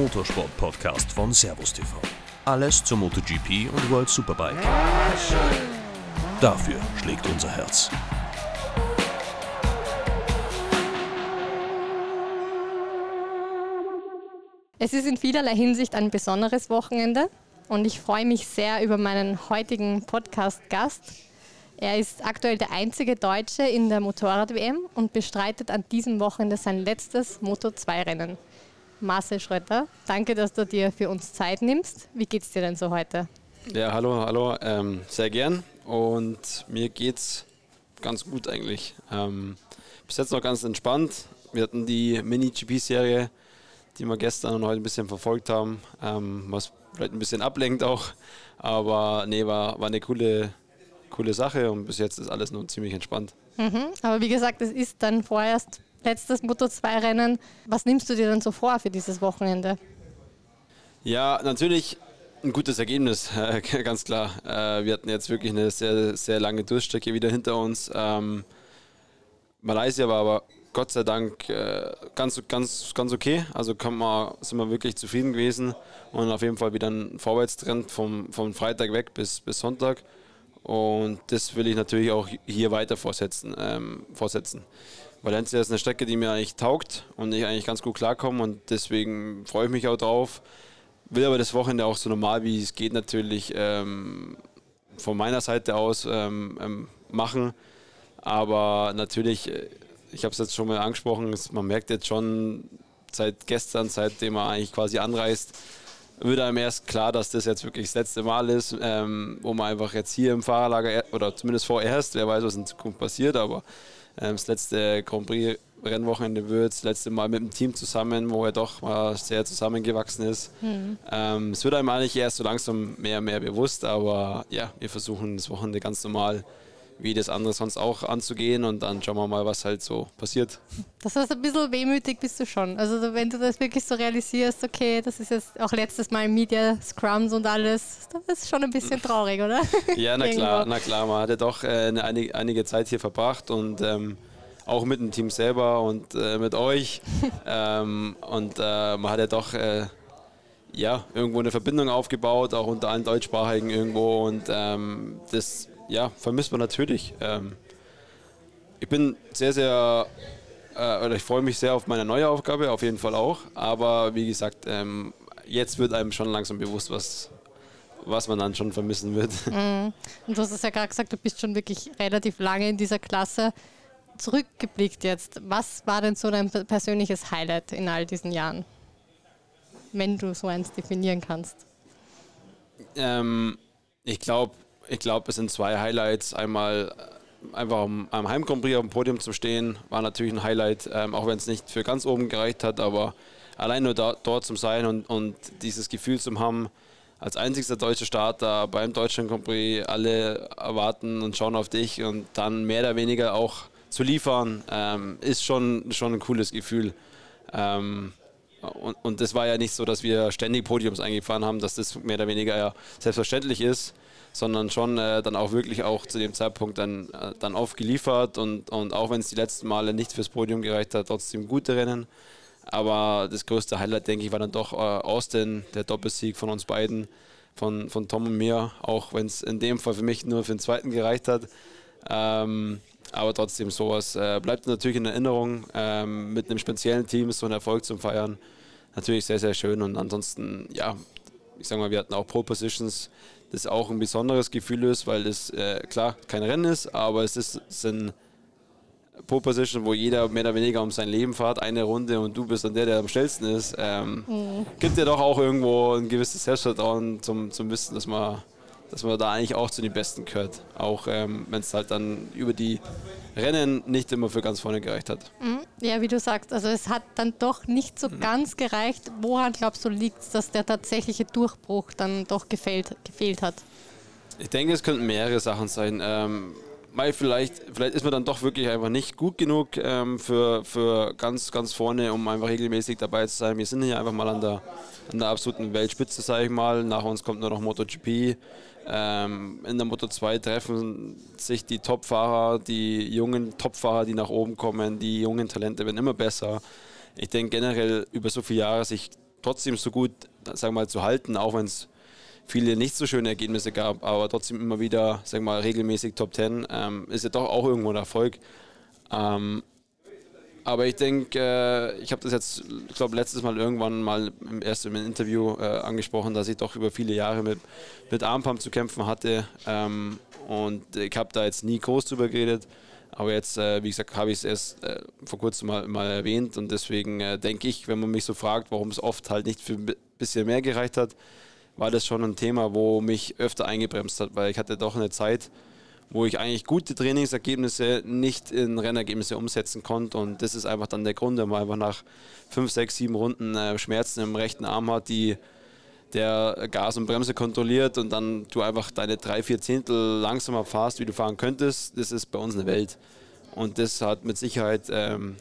Motorsport-Podcast von Servus TV. Alles zur MotoGP und World Superbike. Dafür schlägt unser Herz. Es ist in vielerlei Hinsicht ein besonderes Wochenende und ich freue mich sehr über meinen heutigen Podcast-Gast. Er ist aktuell der einzige Deutsche in der Motorrad-WM und bestreitet an diesem Wochenende sein letztes Moto2-Rennen. Marcel Schröter, danke, dass du dir für uns Zeit nimmst. Wie geht's dir denn so heute? Ja, hallo, hallo, ähm, sehr gern und mir geht's ganz gut eigentlich. Ähm, bis jetzt noch ganz entspannt. Wir hatten die Mini-GP-Serie die wir gestern und heute ein bisschen verfolgt haben, ähm, was vielleicht ein bisschen ablenkt auch. Aber nee, war, war eine coole, coole Sache und bis jetzt ist alles nur ziemlich entspannt. Mhm. Aber wie gesagt, es ist dann vorerst letztes Moto2-Rennen. Was nimmst du dir dann so vor für dieses Wochenende? Ja, natürlich ein gutes Ergebnis, äh, ganz klar. Äh, wir hatten jetzt wirklich eine sehr, sehr lange Durchstrecke wieder hinter uns. Ähm, Malaysia war aber Gott sei Dank äh, ganz, ganz, ganz okay. Also man, sind wir wirklich zufrieden gewesen und auf jeden Fall wieder ein Vorwärtstrend vom, vom Freitag weg bis, bis Sonntag. Und das will ich natürlich auch hier weiter fortsetzen. Ähm, fortsetzen. Valencia ist eine Strecke, die mir eigentlich taugt und ich eigentlich ganz gut klarkomme und deswegen freue ich mich auch drauf. Will aber das Wochenende auch so normal wie es geht natürlich ähm, von meiner Seite aus ähm, ähm machen. Aber natürlich äh, ich habe es jetzt schon mal angesprochen, man merkt jetzt schon seit gestern, seitdem er eigentlich quasi anreist, wird einem erst klar, dass das jetzt wirklich das letzte Mal ist, ähm, wo man einfach jetzt hier im Fahrerlager oder zumindest vorerst, wer weiß, was in Zukunft passiert, aber das letzte Grand Prix Rennwochenende wird, das letzte Mal mit dem Team zusammen, wo er doch mal sehr zusammengewachsen ist. Mhm. Ähm, es wird einem eigentlich erst so langsam mehr und mehr bewusst, aber ja, wir versuchen das Wochenende ganz normal wie das andere sonst auch anzugehen und dann schauen wir mal, was halt so passiert. Das heißt, ein bisschen wehmütig bist du schon. Also wenn du das wirklich so realisierst, okay, das ist jetzt auch letztes Mal Media Scrums und alles, das ist schon ein bisschen traurig, oder? Ja, na klar, na klar, man hat ja doch äh, eine, einige Zeit hier verbracht und ähm, auch mit dem Team selber und äh, mit euch. ähm, und äh, man hat ja doch äh, ja, irgendwo eine Verbindung aufgebaut, auch unter allen Deutschsprachigen irgendwo und ähm, das ja, vermisst man natürlich. Ähm, ich bin sehr, sehr, äh, oder ich freue mich sehr auf meine neue Aufgabe, auf jeden Fall auch. Aber wie gesagt, ähm, jetzt wird einem schon langsam bewusst, was, was man dann schon vermissen wird. Mhm. Und du hast es ja gerade gesagt, du bist schon wirklich relativ lange in dieser Klasse. Zurückgeblickt jetzt, was war denn so dein persönliches Highlight in all diesen Jahren? Wenn du so eins definieren kannst. Ähm, ich glaube, ich glaube, es sind zwei Highlights. Einmal äh, einfach am, am Heim auf dem Podium zu stehen, war natürlich ein Highlight, ähm, auch wenn es nicht für ganz oben gereicht hat, aber allein nur da, dort zu sein und, und dieses Gefühl zu haben, als einzigster deutscher Starter beim Deutschen Prix, alle erwarten und schauen auf dich und dann mehr oder weniger auch zu liefern, ähm, ist schon, schon ein cooles Gefühl. Ähm, und, und das war ja nicht so, dass wir ständig Podiums eingefahren haben, dass das mehr oder weniger ja selbstverständlich ist sondern schon äh, dann auch wirklich auch zu dem Zeitpunkt dann, äh, dann aufgeliefert und, und auch wenn es die letzten Male nicht fürs Podium gereicht hat, trotzdem gute Rennen. Aber das größte Highlight, denke ich, war dann doch äh, Austin, der Doppelsieg von uns beiden, von, von Tom und mir, auch wenn es in dem Fall für mich nur für den zweiten gereicht hat. Ähm, aber trotzdem sowas äh, bleibt natürlich in Erinnerung. Ähm, mit einem speziellen Team so ein Erfolg zu feiern, natürlich sehr, sehr schön. Und ansonsten, ja, ich sage mal, wir hatten auch Pole Positions das auch ein besonderes Gefühl ist, weil es äh, klar kein Rennen ist, aber es ist, es ein Pole Position, wo jeder mehr oder weniger um sein Leben fährt, eine Runde und du bist dann der, der am schnellsten ist. Ähm, mhm. Gibt dir doch auch irgendwo ein gewisses Selbstvertrauen zum, zum Wissen, dass man dass man da eigentlich auch zu den Besten gehört. Auch ähm, wenn es halt dann über die Rennen nicht immer für ganz vorne gereicht hat. Mhm. Ja, wie du sagst, also es hat dann doch nicht so mhm. ganz gereicht. Woran glaubst du liegt es, dass der tatsächliche Durchbruch dann doch gefehlt, gefehlt hat? Ich denke, es könnten mehrere Sachen sein. Ähm, weil vielleicht, vielleicht ist man dann doch wirklich einfach nicht gut genug ähm, für, für ganz, ganz vorne, um einfach regelmäßig dabei zu sein. Wir sind hier einfach mal an der, an der absoluten Weltspitze, sage ich mal. Nach uns kommt nur noch MotoGP. Ähm, in der Moto 2 treffen sich die Topfahrer, die jungen Topfahrer, die nach oben kommen, die jungen Talente werden immer besser. ich denke generell über so viele Jahre sich trotzdem so gut, sagen wir mal, zu halten, auch wenn es viele nicht so schöne Ergebnisse gab, aber trotzdem immer wieder, wir mal, regelmäßig Top 10, ähm, ist ja doch auch irgendwo ein Erfolg. Ähm, aber ich denke, äh, ich habe das jetzt, ich glaube, letztes Mal irgendwann mal im ersten Interview äh, angesprochen, dass ich doch über viele Jahre mit, mit Armpump zu kämpfen hatte. Ähm, und ich habe da jetzt nie groß drüber geredet. Aber jetzt, äh, wie gesagt, habe ich es erst äh, vor kurzem mal, mal, erwähnt. Und deswegen äh, denke ich, wenn man mich so fragt, warum es oft halt nicht für ein bisschen mehr gereicht hat, war das schon ein Thema, wo mich öfter eingebremst hat, weil ich hatte doch eine Zeit, wo ich eigentlich gute Trainingsergebnisse nicht in Rennergebnisse umsetzen konnte. Und das ist einfach dann der Grund, wenn man einfach nach fünf, sechs, sieben Runden äh, Schmerzen im rechten Arm hat, die der Gas und Bremse kontrolliert und dann du einfach deine drei, vier Zehntel langsamer fahrst, wie du fahren könntest, das ist bei uns eine Welt. Und das hat mit Sicherheit ähm,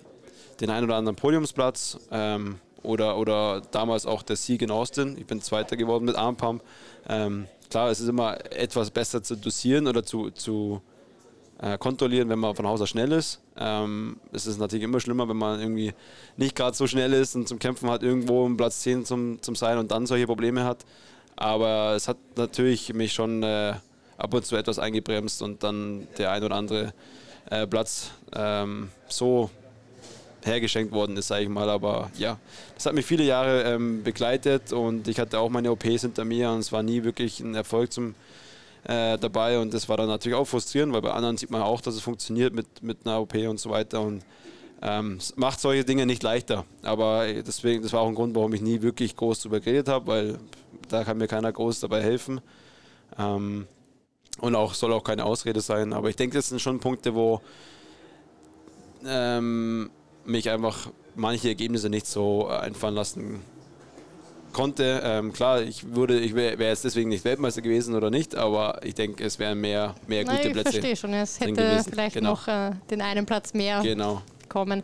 den einen oder anderen Podiumsplatz ähm, oder, oder damals auch der Sieg in Austin. Ich bin Zweiter geworden mit Armpump. Ähm, klar, es ist immer etwas besser zu dosieren oder zu, zu äh, kontrollieren, wenn man von Haus aus schnell ist. Ähm, es ist natürlich immer schlimmer, wenn man irgendwie nicht gerade so schnell ist und zum Kämpfen hat, irgendwo um Platz 10 zum, zum sein und dann solche Probleme hat. Aber es hat natürlich mich schon äh, ab und zu etwas eingebremst und dann der ein oder andere äh, Platz ähm, so hergeschenkt worden ist, sage ich mal. Aber ja, das hat mich viele Jahre ähm, begleitet und ich hatte auch meine OPs hinter mir und es war nie wirklich ein Erfolg zum, äh, dabei und das war dann natürlich auch frustrierend, weil bei anderen sieht man auch, dass es funktioniert mit, mit einer OP und so weiter und ähm, es macht solche Dinge nicht leichter. Aber deswegen, das war auch ein Grund, warum ich nie wirklich groß darüber geredet habe, weil da kann mir keiner groß dabei helfen. Ähm, und auch soll auch keine Ausrede sein. Aber ich denke, das sind schon Punkte, wo ähm, mich einfach manche Ergebnisse nicht so einfallen lassen konnte. Ähm, klar, ich würde, ich wäre wär jetzt deswegen nicht Weltmeister gewesen oder nicht, aber ich denke, es wären mehr, mehr gute Nein, Plätze. Ich verstehe schon, es hätte vielleicht genau. noch äh, den einen Platz mehr genau. bekommen.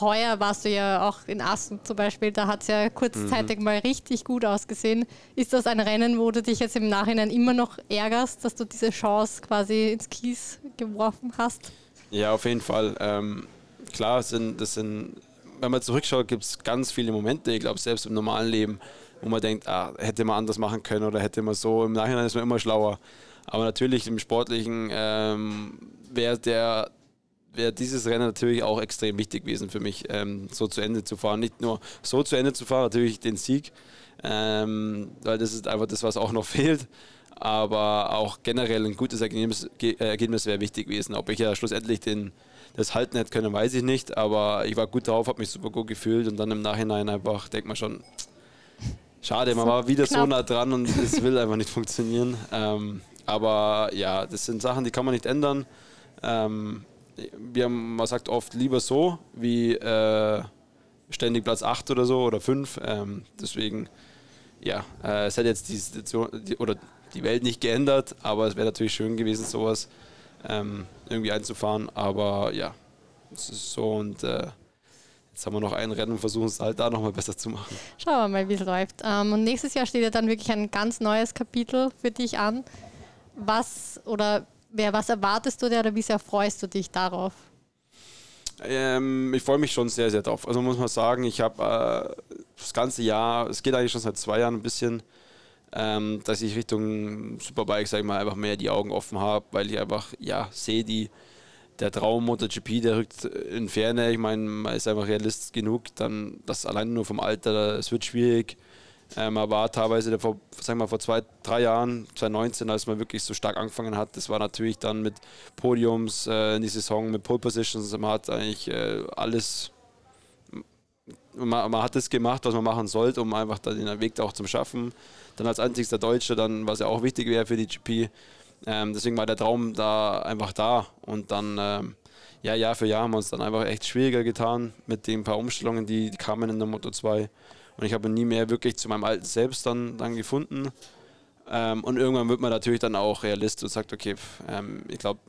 Heuer warst du ja auch in Assen zum Beispiel, da hat es ja kurzzeitig mhm. mal richtig gut ausgesehen. Ist das ein Rennen, wo du dich jetzt im Nachhinein immer noch ärgerst, dass du diese Chance quasi ins Kies geworfen hast? Ja, auf jeden Fall. Ähm, klar, sind, das sind wenn man zurückschaut, gibt es ganz viele Momente, ich glaube, selbst im normalen Leben, wo man denkt, ah, hätte man anders machen können oder hätte man so. Im Nachhinein ist man immer schlauer. Aber natürlich im Sportlichen ähm, wäre der dieses Rennen natürlich auch extrem wichtig gewesen für mich, ähm, so zu Ende zu fahren. Nicht nur so zu Ende zu fahren, natürlich den Sieg, ähm, weil das ist einfach das, was auch noch fehlt. Aber auch generell ein gutes Ergebnis, Ergebnis wäre wichtig gewesen. Ob ich ja schlussendlich den, das halten hätte können, weiß ich nicht. Aber ich war gut drauf, habe mich super gut gefühlt und dann im Nachhinein einfach denkt man schon, schade, man war wieder knapp. so nah dran und es will einfach nicht funktionieren. Ähm, aber ja, das sind Sachen, die kann man nicht ändern. Ähm, wir haben, man sagt oft lieber so, wie äh, ständig Platz 8 oder so oder 5. Ähm, deswegen, ja, äh, es hat jetzt die Situation die, oder die Welt nicht geändert, aber es wäre natürlich schön gewesen, sowas ähm, irgendwie einzufahren. Aber ja, es ist so und äh, jetzt haben wir noch ein Rennen und versuchen es halt da nochmal besser zu machen. Schauen wir mal, wie es läuft. Ähm, und nächstes Jahr steht ja dann wirklich ein ganz neues Kapitel für dich an. Was oder wer, was erwartest du dir oder wie sehr freust du dich darauf? Ähm, ich freue mich schon sehr, sehr drauf. Also muss man sagen, ich habe äh, das ganze Jahr, es geht eigentlich schon seit zwei Jahren ein bisschen, ähm, dass ich Richtung Superbike, sag ich mal, einfach mehr die Augen offen habe, weil ich einfach, ja, sehe die, der Traum MotoGP, der rückt in Ferne. Ich meine, man ist einfach realist genug, dann das allein nur vom Alter, es wird schwierig. Ähm, man war teilweise vor, sagen wir, vor zwei, drei Jahren, 2019, als man wirklich so stark angefangen hat. Das war natürlich dann mit Podiums äh, in die Saison, mit Pole Positions. Man hat eigentlich äh, alles, man, man, hat das gemacht, was man machen sollte, um einfach den Weg auch zu schaffen. Dann als einzigster Deutscher, dann, was ja auch wichtig wäre für die GP. Ähm, deswegen war der Traum da einfach da. Und dann, ähm, ja, Jahr für Jahr haben wir uns dann einfach echt schwieriger getan mit den paar Umstellungen, die, die kamen in der Moto 2. Und ich habe nie mehr wirklich zu meinem alten Selbst dann, dann gefunden. Ähm, und irgendwann wird man natürlich dann auch Realist und sagt, okay, ähm, ich glaube,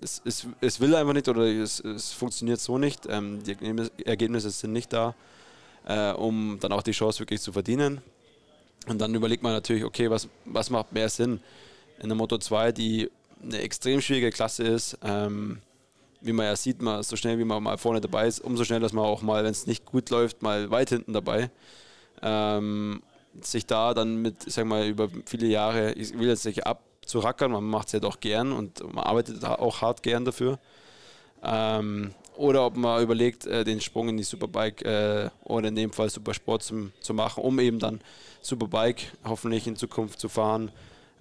es, es, es will einfach nicht oder es, es funktioniert so nicht. Ähm, die Ergebnisse sind nicht da, äh, um dann auch die Chance wirklich zu verdienen. Und dann überlegt man natürlich, okay, was, was macht mehr Sinn? In der Moto 2, die eine extrem schwierige Klasse ist, ähm, wie man ja sieht, man so schnell wie man mal vorne dabei ist, umso schneller ist man auch mal, wenn es nicht gut läuft, mal weit hinten dabei. Ähm, sich da dann mit, ich sag mal, über viele Jahre, ich will jetzt nicht abzurackern, man macht es ja doch gern und man arbeitet auch hart gern dafür. Ähm, oder ob man überlegt, äh, den Sprung in die Superbike äh, oder in dem Fall Supersport zum, zu machen, um eben dann Superbike hoffentlich in Zukunft zu fahren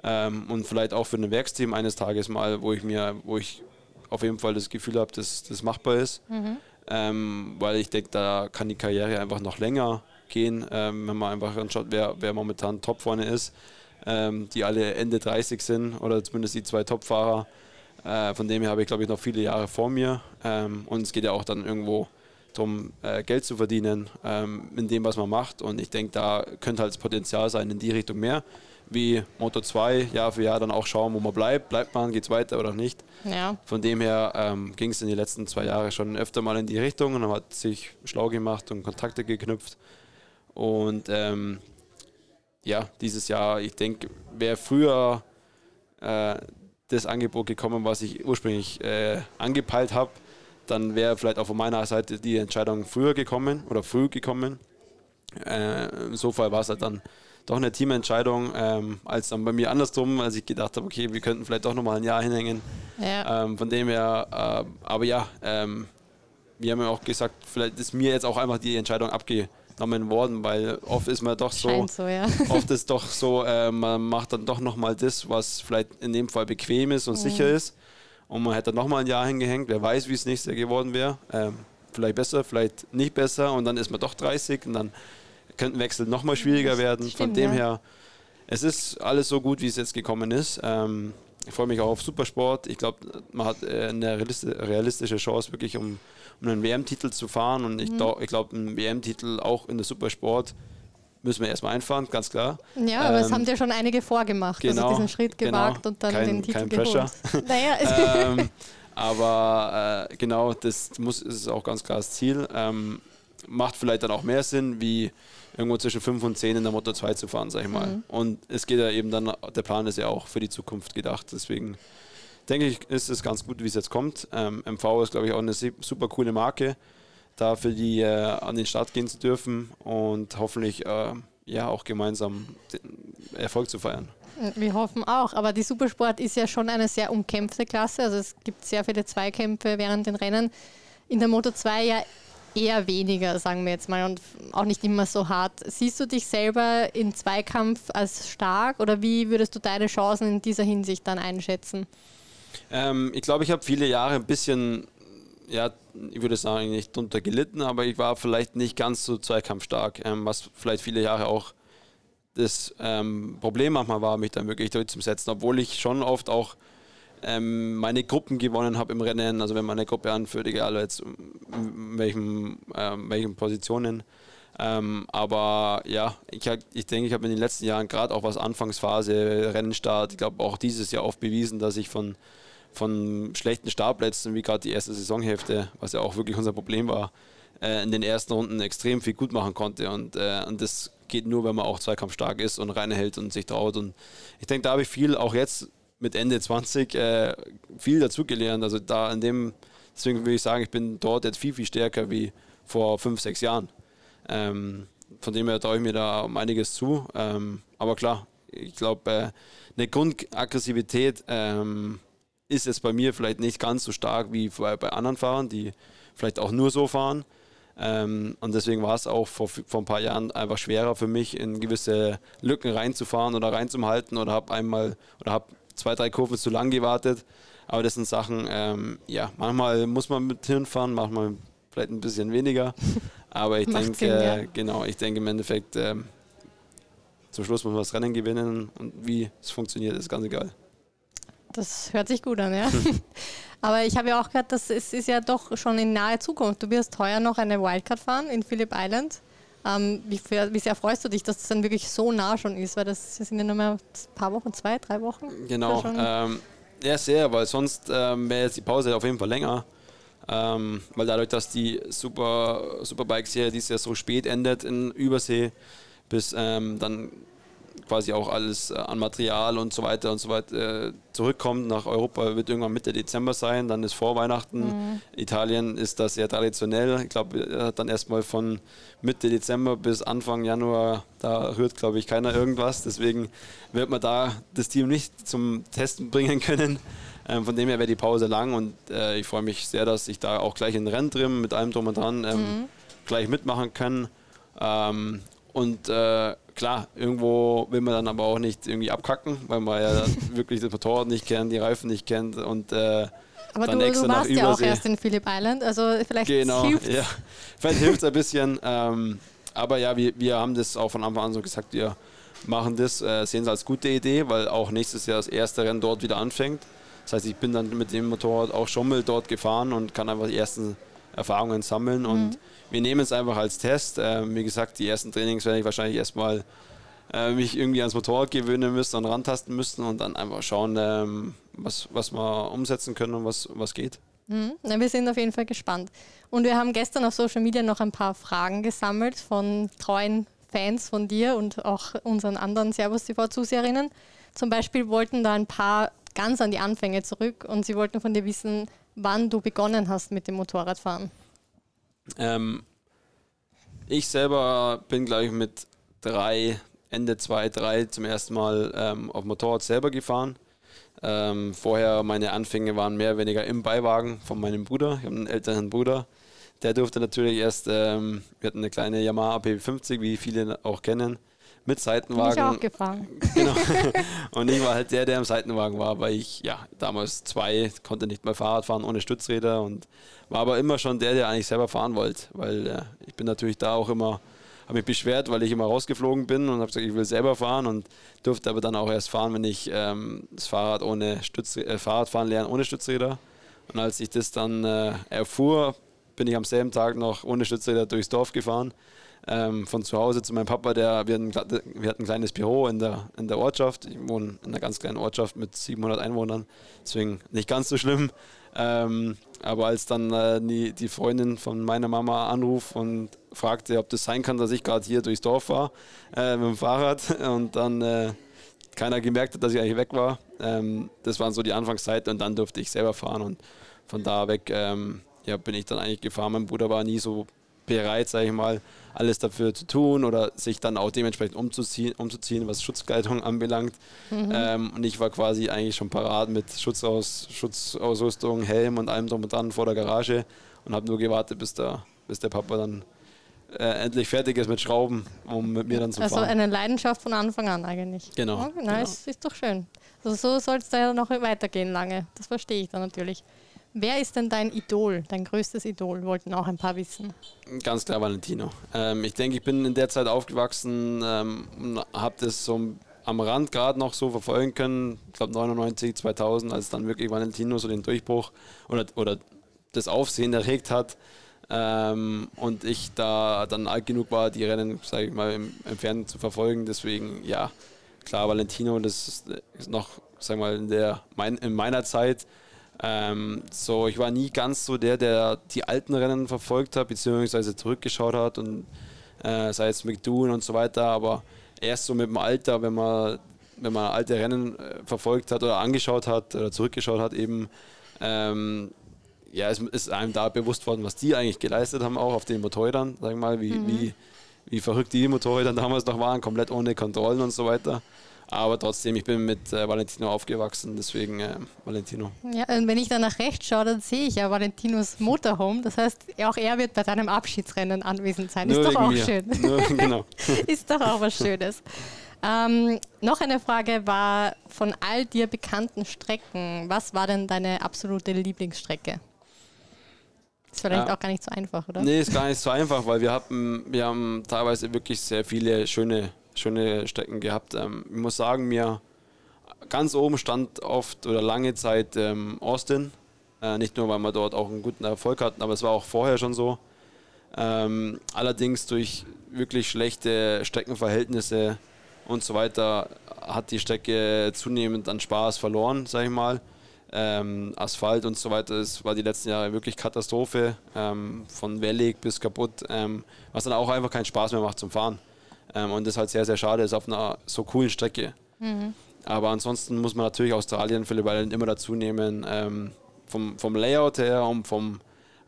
ähm, und vielleicht auch für ein Werksteam eines Tages mal, wo ich mir, wo ich auf jeden Fall das Gefühl habe, dass das machbar ist, mhm. ähm, weil ich denke, da kann die Karriere einfach noch länger gehen, ähm, wenn man einfach anschaut, wer, wer momentan top vorne ist, ähm, die alle Ende 30 sind oder zumindest die zwei Topfahrer. Äh, von dem her habe ich, glaube ich, noch viele Jahre vor mir. Ähm, und es geht ja auch dann irgendwo darum, äh, Geld zu verdienen ähm, in dem, was man macht. Und ich denke, da könnte halt das Potenzial sein in die Richtung mehr. Wie Moto 2 Jahr für Jahr dann auch schauen, wo man bleibt. Bleibt man, geht es weiter oder nicht. Ja. Von dem her ähm, ging es in den letzten zwei Jahren schon öfter mal in die Richtung und man hat sich schlau gemacht und Kontakte geknüpft. Und ähm, ja, dieses Jahr, ich denke, wäre früher das Angebot gekommen, was ich ursprünglich äh, angepeilt habe, dann wäre vielleicht auch von meiner Seite die Entscheidung früher gekommen oder früh gekommen. Äh, Im So-Fall war es halt dann doch eine Teamentscheidung, ähm, als dann bei mir andersrum, als ich gedacht habe, okay, wir könnten vielleicht doch nochmal ein Jahr hinhängen. Ja. Ähm, von dem her, äh, aber ja, ähm, wir haben ja auch gesagt, vielleicht ist mir jetzt auch einfach die Entscheidung abgenommen worden, weil oft ist man doch so, so ja. oft ist doch so, äh, man macht dann doch nochmal das, was vielleicht in dem Fall bequem ist und mhm. sicher ist und man hätte nochmal ein Jahr hingehängt, wer weiß, wie es nächstes Jahr geworden wäre. Ähm, vielleicht besser, vielleicht nicht besser und dann ist man doch 30 und dann könnten Wechsel nochmal schwieriger werden. Stimmt, Von dem ja. her, es ist alles so gut, wie es jetzt gekommen ist. Ähm, ich freue mich auch auf Supersport. Ich glaube, man hat äh, eine realistische Chance, wirklich um, um einen WM-Titel zu fahren. Und ich, mhm. ich glaube, ein WM-Titel auch in der Supersport müssen wir erstmal einfahren, ganz klar. Ja, aber ähm, es haben ja schon einige vorgemacht, also genau, also diesen Schritt genau. gewagt genau, und dann kein, den Titel kein geholt. Naja. ähm, aber äh, genau, das muss, ist auch ganz klar das Ziel. Ähm, macht vielleicht dann auch mehr Sinn, wie irgendwo zwischen 5 und 10 in der Motor 2 zu fahren, sag ich mal. Mhm. Und es geht ja eben dann, der Plan ist ja auch für die Zukunft gedacht. Deswegen denke ich, ist es ganz gut, wie es jetzt kommt. Ähm, MV ist, glaube ich, auch eine super coole Marke da für die äh, an den Start gehen zu dürfen und hoffentlich äh, ja auch gemeinsam Erfolg zu feiern. Wir hoffen auch, aber die Supersport ist ja schon eine sehr umkämpfte Klasse. Also es gibt sehr viele Zweikämpfe während den Rennen. In der Moto 2 ja eher weniger, sagen wir jetzt mal, und auch nicht immer so hart. Siehst du dich selber in Zweikampf als stark oder wie würdest du deine Chancen in dieser Hinsicht dann einschätzen? Ähm, ich glaube, ich habe viele Jahre ein bisschen ja, ich würde sagen, nicht drunter gelitten, aber ich war vielleicht nicht ganz so zweikampfstark, ähm, was vielleicht viele Jahre auch das ähm, Problem manchmal war, mich dann wirklich durchzusetzen, obwohl ich schon oft auch ähm, meine Gruppen gewonnen habe im Rennen, also wenn man eine Gruppe anführt, egal jetzt in welchen, ähm, welchen Positionen. Ähm, aber ja, ich, ich denke, ich habe in den letzten Jahren gerade auch was Anfangsphase, Rennenstart, ich glaube auch dieses Jahr oft bewiesen, dass ich von von schlechten Startplätzen, wie gerade die erste Saisonhälfte, was ja auch wirklich unser Problem war, äh, in den ersten Runden extrem viel gut machen konnte. Und, äh, und das geht nur, wenn man auch zweikampfstark ist und reinhält und sich traut. Und ich denke, da habe ich viel, auch jetzt mit Ende 20, äh, viel dazugelernt. Also da in dem, deswegen würde ich sagen, ich bin dort jetzt viel, viel stärker wie vor fünf, sechs Jahren. Ähm, von dem her traue ich mir da um einiges zu. Ähm, aber klar, ich glaube, eine Grundaggressivität ähm, ist es bei mir vielleicht nicht ganz so stark wie bei, bei anderen Fahrern, die vielleicht auch nur so fahren. Ähm, und deswegen war es auch vor, vor ein paar Jahren einfach schwerer für mich, in gewisse Lücken reinzufahren oder reinzuhalten oder habe einmal oder habe zwei, drei Kurven zu lang gewartet. Aber das sind Sachen, ähm, ja, manchmal muss man mit Hirn fahren, manchmal vielleicht ein bisschen weniger. Aber ich denke, äh, genau, ich denke im Endeffekt, äh, zum Schluss muss man das Rennen gewinnen und wie es funktioniert, ist ganz egal. Das hört sich gut an, ja. Aber ich habe ja auch gehört, dass es ist ja doch schon in naher Zukunft. Du wirst heuer noch eine Wildcard fahren in Phillip Island. Ähm, wie, wie, sehr freust du dich, dass das dann wirklich so nah schon ist? Weil das sind ja nur mal ein paar Wochen, zwei, drei Wochen. Genau. Ähm, ja, sehr, weil sonst ähm, wäre jetzt die Pause auf jeden Fall länger. Ähm, weil dadurch, dass die Super, Superbike-Serie dieses Jahr so spät endet in Übersee, bis ähm, dann quasi auch alles äh, an Material und so weiter und so weiter äh, zurückkommt nach Europa, wird irgendwann Mitte Dezember sein, dann ist vor Weihnachten. Mhm. Italien ist das sehr traditionell. Ich glaube, dann erstmal von Mitte Dezember bis Anfang Januar, da rührt, glaube ich, keiner irgendwas. Deswegen wird man da das Team nicht zum Testen bringen können. Ähm, von dem her wäre die Pause lang und äh, ich freue mich sehr, dass ich da auch gleich in Rennen drin mit allem drum und dran ähm, mhm. gleich mitmachen kann. Ähm, und äh, klar, irgendwo will man dann aber auch nicht irgendwie abkacken, weil man ja wirklich das Motorrad nicht kennt, die Reifen nicht kennt und äh, aber dann du, extra du warst ja auch erst in Phillip Island, also vielleicht genau, hilft ja. Vielleicht hilft es ein bisschen. Ähm, aber ja, wir, wir haben das auch von Anfang an so gesagt, wir machen das, äh, sehen es als gute Idee, weil auch nächstes Jahr das erste Rennen dort wieder anfängt. Das heißt, ich bin dann mit dem Motorrad auch schon mal dort gefahren und kann einfach die ersten Erfahrungen sammeln. Mhm. Wir nehmen es einfach als Test. Ähm, wie gesagt, die ersten Trainings werde ich wahrscheinlich erstmal äh, mich irgendwie ans Motorrad gewöhnen müssen und rantasten müssen und dann einfach schauen, ähm, was, was wir umsetzen können und was, was geht. Mhm. Ja, wir sind auf jeden Fall gespannt. Und wir haben gestern auf Social Media noch ein paar Fragen gesammelt von treuen Fans von dir und auch unseren anderen Servus TV-Zuseherinnen. Zum Beispiel wollten da ein paar ganz an die Anfänge zurück und sie wollten von dir wissen, wann du begonnen hast mit dem Motorradfahren. Ähm, ich selber bin, glaube ich, mit drei, Ende zwei, drei zum ersten Mal ähm, auf Motorrad selber gefahren. Ähm, vorher meine Anfänge waren mehr oder weniger im Beiwagen von meinem Bruder. Ich habe einen älteren Bruder. Der durfte natürlich erst, ähm, wir hatten eine kleine Yamaha AP50, wie viele auch kennen, mit Seitenwagen. Bin ich auch gefahren. Genau. Und ich war halt der, der im Seitenwagen war, weil ich ja damals zwei konnte nicht mal Fahrrad fahren ohne Stützräder und war aber immer schon der, der eigentlich selber fahren wollte, weil äh, ich bin natürlich da auch immer habe mich beschwert, weil ich immer rausgeflogen bin und habe gesagt, ich will selber fahren und durfte aber dann auch erst fahren, wenn ich ähm, das Fahrrad ohne Stütz, äh, Fahrradfahren lernen ohne Stützräder. Und als ich das dann äh, erfuhr, bin ich am selben Tag noch ohne Stützräder durchs Dorf gefahren ähm, von zu Hause zu meinem Papa, der, wir, hatten, wir hatten ein kleines Büro in der, in der Ortschaft. Ich wohne in einer ganz kleinen Ortschaft mit 700 Einwohnern, deswegen nicht ganz so schlimm. Ähm, aber als dann äh, die, die Freundin von meiner Mama anruft und fragte, ob das sein kann, dass ich gerade hier durchs Dorf war äh, mit dem Fahrrad und dann äh, keiner gemerkt hat, dass ich eigentlich weg war. Ähm, das waren so die Anfangszeiten und dann durfte ich selber fahren und von da weg ähm, ja, bin ich dann eigentlich gefahren. Mein Bruder war nie so bereit, sage ich mal, alles dafür zu tun oder sich dann auch dementsprechend umzuziehen, umzuziehen was Schutzkleidung anbelangt. Mhm. Ähm, und ich war quasi eigentlich schon parat mit Schutzaus, Schutzausrüstung, Helm und allem drum und dran vor der Garage und habe nur gewartet, bis der, bis der Papa dann äh, endlich fertig ist mit Schrauben, um mit mir dann zu also fahren. Also eine Leidenschaft von Anfang an eigentlich. Genau. Okay, na, genau. Ist, ist doch schön. Also so soll es da ja noch weitergehen lange. Das verstehe ich dann natürlich. Wer ist denn dein Idol, dein größtes Idol? Wollten auch ein paar wissen. Ganz klar Valentino. Ähm, ich denke, ich bin in der Zeit aufgewachsen ähm, und habe das so am Rand gerade noch so verfolgen können. Ich glaube 99, 2000, als dann wirklich Valentino so den Durchbruch oder, oder das Aufsehen erregt hat. Ähm, und ich da dann alt genug war, die Rennen, sage ich mal, im, im Fernsehen zu verfolgen. Deswegen, ja, klar, Valentino, das ist, ist noch, sag mal, in, der, mein, in meiner Zeit ähm, so, ich war nie ganz so der, der die alten Rennen verfolgt hat, beziehungsweise zurückgeschaut hat und äh, sei es McDoon und so weiter, aber erst so mit dem Alter, wenn man, wenn man alte Rennen äh, verfolgt hat oder angeschaut hat oder zurückgeschaut hat, eben, ähm, ja, es ist einem da bewusst worden, was die eigentlich geleistet haben, auch auf den Motorrädern, sag ich mal, wie, mhm. wie, wie verrückt die Motorräder damals noch waren, komplett ohne Kontrollen und so weiter. Aber trotzdem, ich bin mit äh, Valentino aufgewachsen, deswegen äh, Valentino. Ja, und wenn ich dann nach rechts schaue, dann sehe ich ja Valentinos Motorhome. Das heißt, auch er wird bei deinem Abschiedsrennen anwesend sein. Nur Ist doch auch mir. schön. Nur, genau. Ist doch auch was Schönes. Ähm, noch eine Frage war von all dir bekannten Strecken, was war denn deine absolute Lieblingsstrecke? Ist vielleicht ja. auch gar nicht so einfach, oder? Nee, ist gar nicht so einfach, weil wir haben, wir haben teilweise wirklich sehr viele schöne schöne Strecken gehabt. Ähm, ich muss sagen, mir ganz oben stand oft oder lange Zeit ähm, Austin. Äh, nicht nur, weil wir dort auch einen guten Erfolg hatten, aber es war auch vorher schon so. Ähm, allerdings durch wirklich schlechte Streckenverhältnisse und so weiter hat die Strecke zunehmend an Spaß verloren, sage ich mal. Ähm, Asphalt und so weiter, das war die letzten Jahre wirklich Katastrophe, ähm, von wellig bis kaputt, ähm, was dann auch einfach keinen Spaß mehr macht zum Fahren. Ähm, und das ist halt sehr, sehr schade ist auf einer so coolen Strecke. Mhm. Aber ansonsten muss man natürlich Australien für Island immer dazu nehmen. Ähm, vom, vom Layout her und vom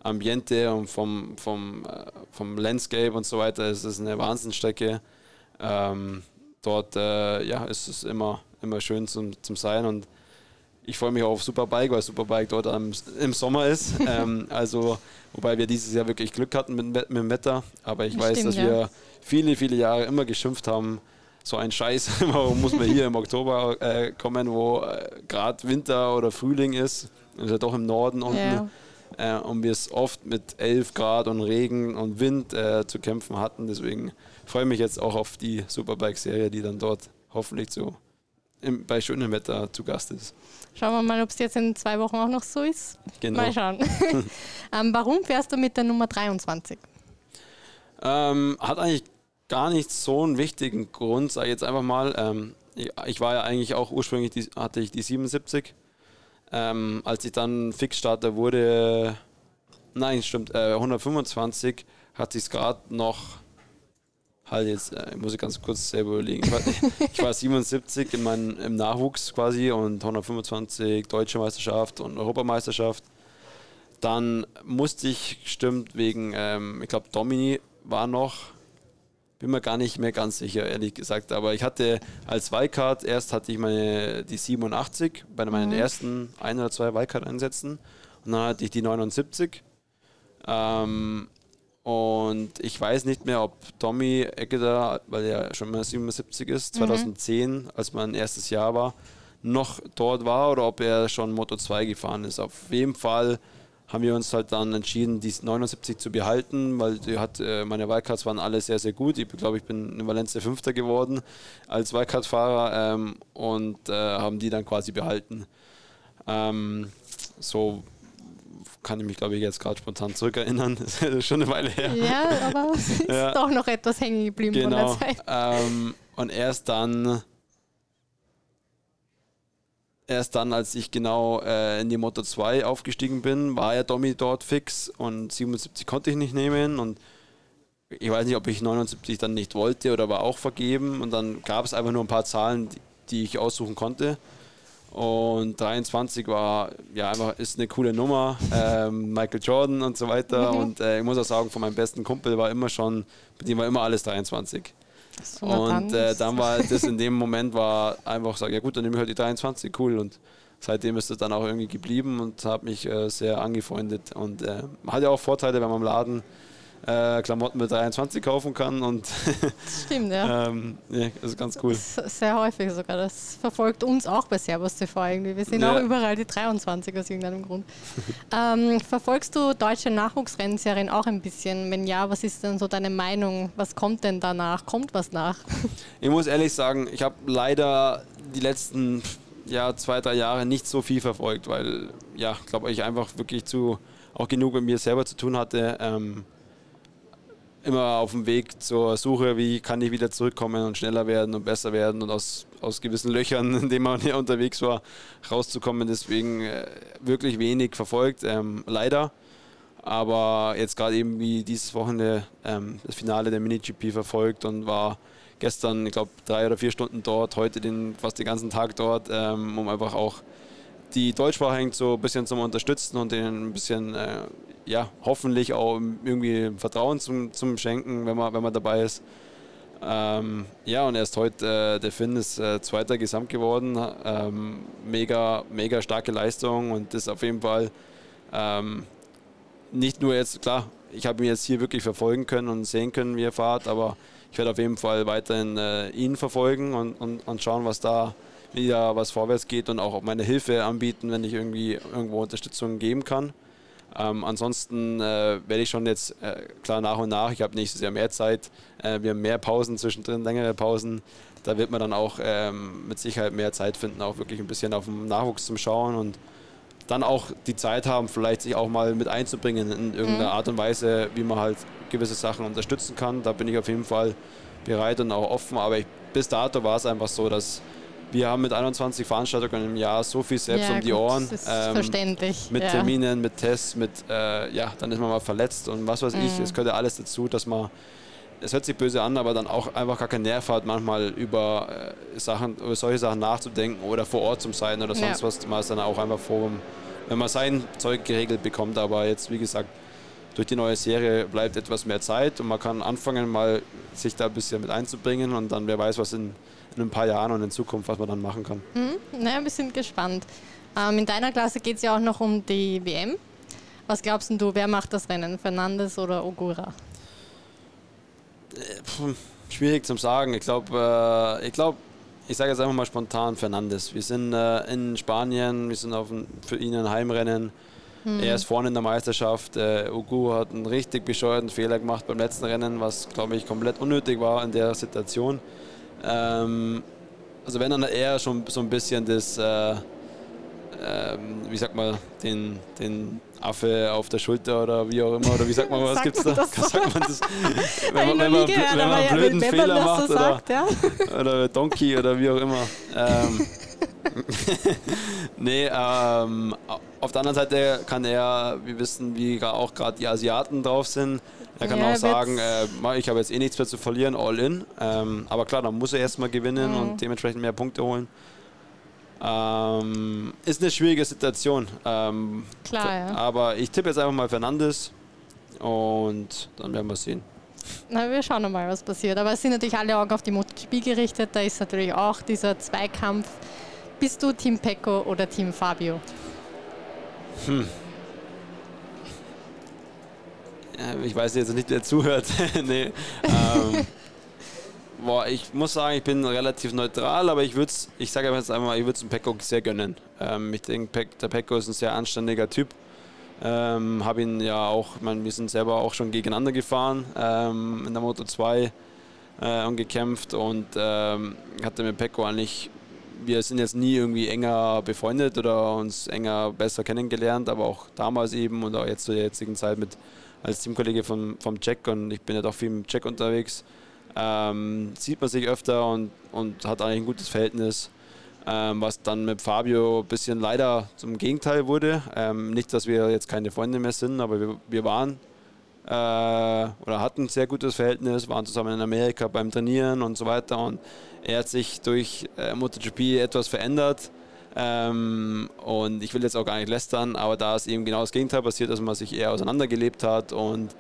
Ambiente und vom, vom, äh, vom Landscape und so weiter. Es ist eine Wahnsinnsstrecke. Ähm, dort äh, ja, ist es immer, immer schön zum, zum Sein und ich freue mich auch auf Superbike, weil Superbike dort am, im Sommer ist. ähm, also, wobei wir dieses Jahr wirklich Glück hatten mit, mit dem Wetter. Aber ich weiß, dass ja. wir viele, viele Jahre immer geschimpft haben, so ein Scheiß, warum muss man hier im Oktober äh, kommen, wo äh, gerade Winter oder Frühling ist. Das ist ja doch im Norden unten. Ja. Äh, und wir es oft mit 11 Grad und Regen und Wind äh, zu kämpfen hatten. Deswegen freue ich mich jetzt auch auf die Superbike-Serie, die dann dort hoffentlich so im, bei schönem Wetter zu Gast ist. Schauen wir mal, ob es jetzt in zwei Wochen auch noch so ist. Genau. Mal schauen. ähm, warum fährst du mit der Nummer 23? Ähm, hat eigentlich gar nicht so einen wichtigen Grund, sage ich jetzt einfach mal. Ähm, ich, ich, war ja eigentlich auch ursprünglich, die, hatte ich die 77. Ähm, als ich dann Fixstarter wurde, nein, stimmt, äh, 125, hat sich es gerade noch halt jetzt, äh, muss ich ganz kurz selber überlegen. Ich war, ich war 77 in mein, im Nachwuchs quasi und 125 Deutsche Meisterschaft und Europameisterschaft. Dann musste ich, stimmt, wegen, ähm, ich glaube, Domini war noch, bin mir gar nicht mehr ganz sicher, ehrlich gesagt. Aber ich hatte als Wildcard, erst hatte ich meine, die 87 bei meinen mhm. ersten ein oder zwei Wildcard-Einsätzen und dann hatte ich die 79. Ähm, und ich weiß nicht mehr, ob Tommy Egger, weil er schon mal 77 ist, 2010, mhm. als mein erstes Jahr war, noch dort war oder ob er schon Moto 2 gefahren ist. Auf jeden Fall haben wir uns halt dann entschieden, die 79 zu behalten, weil die hat, äh, meine Wildcards waren alle sehr, sehr gut. Ich glaube, ich bin in Valencia Fünfter geworden als Wildcard-Fahrer ähm, und äh, haben die dann quasi behalten. Ähm, so kann ich mich, glaube ich, jetzt gerade spontan zurückerinnern. Das ist schon eine Weile her. Ja, aber es ist ja. doch noch etwas hängen geblieben genau. von der Zeit. Ähm, und erst dann, erst dann, als ich genau äh, in die Moto 2 aufgestiegen bin, war ja Domi dort fix und 77 konnte ich nicht nehmen und ich weiß nicht, ob ich 79 dann nicht wollte oder war auch vergeben und dann gab es einfach nur ein paar Zahlen, die, die ich aussuchen konnte. Und 23 war ja einfach ist eine coole Nummer. Ähm, Michael Jordan und so weiter. Mhm. Und äh, ich muss auch sagen, von meinem besten Kumpel war immer schon, bei dem war immer alles 23. Und äh, dann war das in dem Moment war einfach sagen, ja gut, dann nehme ich halt die 23, cool. Und seitdem ist es dann auch irgendwie geblieben und habe mich äh, sehr angefreundet. Und äh, hat ja auch Vorteile, wenn man im Laden äh, Klamotten mit 23 kaufen kann. Und Stimmt, ja. ähm, ja. Das ist ganz cool. Sehr häufig sogar. Das verfolgt uns auch bei Servus TV irgendwie. Wir sehen ja. auch überall die 23 aus irgendeinem Grund. ähm, verfolgst du deutsche Nachwuchsrennserien auch ein bisschen? Wenn ja, was ist denn so deine Meinung? Was kommt denn danach? Kommt was nach? Ich muss ehrlich sagen, ich habe leider die letzten ja, zwei, drei Jahre nicht so viel verfolgt, weil ja, glaube ich einfach wirklich zu auch genug mit mir selber zu tun hatte. Ähm, immer auf dem Weg zur Suche, wie kann ich wieder zurückkommen und schneller werden und besser werden und aus, aus gewissen Löchern, in denen man hier unterwegs war, rauszukommen. Deswegen äh, wirklich wenig verfolgt, ähm, leider. Aber jetzt gerade eben wie dieses Wochenende ähm, das Finale der Mini-GP verfolgt und war gestern, ich glaube, drei oder vier Stunden dort, heute den, fast den ganzen Tag dort, ähm, um einfach auch die Deutschsprachigen so ein bisschen zu unterstützen und denen ein bisschen äh, ja, hoffentlich auch irgendwie Vertrauen zum, zum Schenken, wenn man, wenn man dabei ist. Ähm, ja, und erst heute, äh, der Finn ist äh, Zweiter Gesamt geworden. Ähm, mega, mega starke Leistung und das auf jeden Fall ähm, nicht nur jetzt, klar, ich habe ihn jetzt hier wirklich verfolgen können und sehen können, wie er fährt, aber ich werde auf jeden Fall weiterhin äh, ihn verfolgen und, und, und schauen, was da wieder was vorwärts geht und auch meine Hilfe anbieten, wenn ich irgendwie irgendwo Unterstützung geben kann. Ähm, ansonsten äh, werde ich schon jetzt äh, klar nach und nach, ich habe nächstes Jahr mehr Zeit, äh, wir haben mehr Pausen zwischendrin, längere Pausen. Da wird man dann auch ähm, mit Sicherheit mehr Zeit finden, auch wirklich ein bisschen auf den Nachwuchs zum Schauen und dann auch die Zeit haben, vielleicht sich auch mal mit einzubringen in irgendeiner mhm. Art und Weise, wie man halt gewisse Sachen unterstützen kann. Da bin ich auf jeden Fall bereit und auch offen. Aber ich, bis dato war es einfach so, dass wir haben mit 21 Veranstaltungen im Jahr so viel selbst ja, um die gut, Ohren. Das ist ähm, verständlich. Mit ja. Terminen, mit Tests, mit, äh, ja, dann ist man mal verletzt und was weiß mhm. ich. Es gehört ja alles dazu, dass man es hört sich böse an, aber dann auch einfach gar keinen Nerv hat, manchmal über äh, Sachen, über solche Sachen nachzudenken oder vor Ort zu sein oder sonst ja. was. Man ist dann auch einfach froh, wenn man sein Zeug geregelt bekommt. Aber jetzt, wie gesagt, durch die neue Serie bleibt etwas mehr Zeit und man kann anfangen, mal sich da ein bisschen mit einzubringen und dann wer weiß, was in, in ein paar Jahren und in Zukunft, was man dann machen kann. Mhm. Naja, wir sind gespannt. Ähm, in deiner Klasse geht es ja auch noch um die WM. Was glaubst du, wer macht das Rennen? Fernandes oder Ogura? Äh, schwierig zu sagen. Ich glaube, äh, ich glaube, ich sage jetzt einfach mal spontan Fernandes. Wir sind äh, in Spanien, wir sind auf ein, für ihn ein Heimrennen. Mhm. Er ist vorne in der Meisterschaft. Äh, Ugu hat einen richtig bescheuerten Fehler gemacht beim letzten Rennen, was, glaube ich, komplett unnötig war in der Situation. Ähm, also wenn dann eher schon so ein bisschen das, äh, ähm, wie sagt man, den, den Affe auf der Schulter oder wie auch immer, oder wie sagt man, was gibt es da? Sagt man das? wenn man, wenn man, gehört, wenn man einen blöden Fehler macht so oder, sagt, ja. oder Donkey oder wie auch immer. Ähm, nee, ähm, auf der anderen Seite kann er, wir wissen, wie auch gerade die Asiaten drauf sind. Er kann ja, auch sagen, äh, ich habe jetzt eh nichts mehr zu verlieren, all in. Ähm, aber klar, dann muss er erstmal gewinnen mhm. und dementsprechend mehr Punkte holen. Ähm, ist eine schwierige Situation. Ähm, klar, ja. Aber ich tippe jetzt einfach mal Fernandes und dann werden wir sehen. Na, wir schauen mal, was passiert. Aber es sind natürlich alle Augen auf die MotoGP gerichtet. Da ist natürlich auch dieser Zweikampf. Bist du Team Pecco oder Team Fabio? Hm. Ich weiß jetzt nicht, wer zuhört. nee. ähm, boah, ich muss sagen, ich bin relativ neutral, aber ich würde es, ich sage jetzt einmal, ich würde es dem Pecco sehr gönnen. Ähm, ich denke, der Pecco ist ein sehr anständiger Typ. Ähm, habe ihn ja auch, ich meine, wir sind selber auch schon gegeneinander gefahren ähm, in der Moto 2 äh, und gekämpft und ähm, hatte mit Pecco eigentlich wir sind jetzt nie irgendwie enger befreundet oder uns enger besser kennengelernt, aber auch damals eben und auch jetzt zu der jetzigen Zeit mit als Teamkollege vom, vom Jack und ich bin ja doch viel mit Jack unterwegs, ähm, sieht man sich öfter und, und hat eigentlich ein gutes Verhältnis. Ähm, was dann mit Fabio ein bisschen leider zum Gegenteil wurde. Ähm, nicht, dass wir jetzt keine Freunde mehr sind, aber wir, wir waren äh, oder hatten ein sehr gutes Verhältnis, waren zusammen in Amerika beim Trainieren und so weiter. Und er hat sich durch äh, MotoGP etwas verändert. Ähm, und ich will jetzt auch gar nicht lästern, aber da ist eben genau das Gegenteil passiert, dass man sich eher auseinandergelebt hat und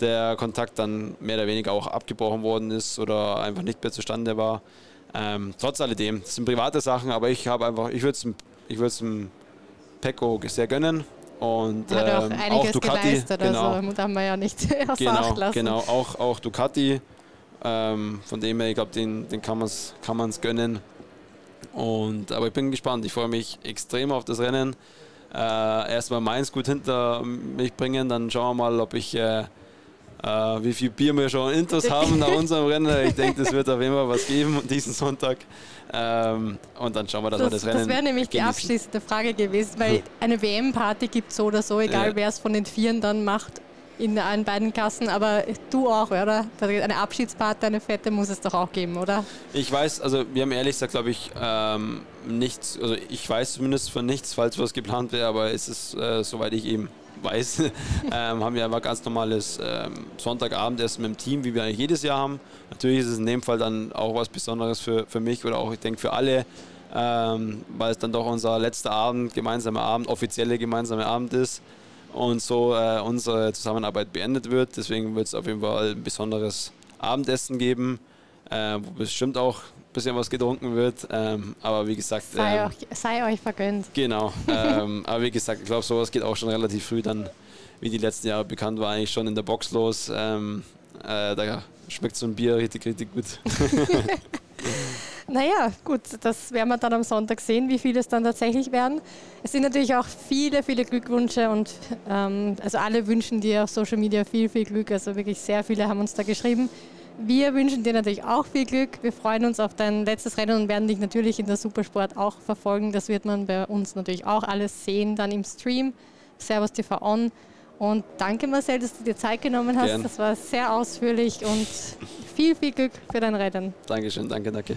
der Kontakt dann mehr oder weniger auch abgebrochen worden ist oder einfach nicht mehr zustande war. Ähm, trotz alledem, das sind private Sachen, aber ich habe einfach, ich würde es ich dem Pecco sehr gönnen. Und Hat ähm, auch, auch Ducati, genau, so, darf man ja nicht genau, lassen. Genau, auch, auch Ducati ähm, von dem her, ich glaube, den, den kann man es kann man's gönnen. Und, aber ich bin gespannt. Ich freue mich extrem auf das Rennen. Äh, erstmal meins gut hinter mich bringen, dann schauen wir mal, ob ich äh, äh, wie viel Bier wir schon Intos haben nach unserem Rennen. Ich denke, das wird auf jeden Fall was geben diesen Sonntag. Ähm, und dann schauen wir, dass das, wir das Rennen. Das wäre nämlich genießen. die abschließende Frage gewesen, weil eine WM-Party gibt es so oder so, egal ja. wer es von den Vieren dann macht in allen beiden Klassen, aber du auch, oder? Eine Abschiedsparty, eine fette muss es doch auch geben, oder? Ich weiß, also wir haben ehrlich gesagt, glaube ich, ähm, nichts, also ich weiß zumindest von nichts, falls was geplant wäre, aber es ist, äh, soweit ich eben weiß, ähm, haben wir einfach ganz normales ähm, Sonntagabendessen mit dem Team, wie wir eigentlich jedes Jahr haben. Natürlich ist es in dem Fall dann auch was Besonderes für, für mich oder auch, ich denke, für alle, ähm, weil es dann doch unser letzter Abend, gemeinsamer Abend, offizielle gemeinsame Abend ist und so äh, unsere Zusammenarbeit beendet wird. Deswegen wird es auf jeden Fall ein besonderes Abendessen geben, äh, wo bestimmt auch ein bisschen was getrunken wird. Ähm, aber wie gesagt. Sei, ähm, euch, sei euch vergönnt. Genau. ähm, aber wie gesagt, ich glaube, sowas geht auch schon relativ früh dann, wie die letzten Jahre bekannt war, eigentlich schon in der Box los. Ähm, äh, da schmeckt so ein Bier richtig, richtig gut. Naja, gut, das werden wir dann am Sonntag sehen, wie viele es dann tatsächlich werden. Es sind natürlich auch viele, viele Glückwünsche und ähm, also alle wünschen dir auf Social Media viel, viel Glück. Also wirklich sehr viele haben uns da geschrieben. Wir wünschen dir natürlich auch viel Glück. Wir freuen uns auf dein letztes Rennen und werden dich natürlich in der Supersport auch verfolgen. Das wird man bei uns natürlich auch alles sehen, dann im Stream. Servus TV On. Und danke Marcel, dass du dir Zeit genommen hast. Gern. Das war sehr ausführlich und viel, viel Glück für dein Rennen. Dankeschön, danke, danke.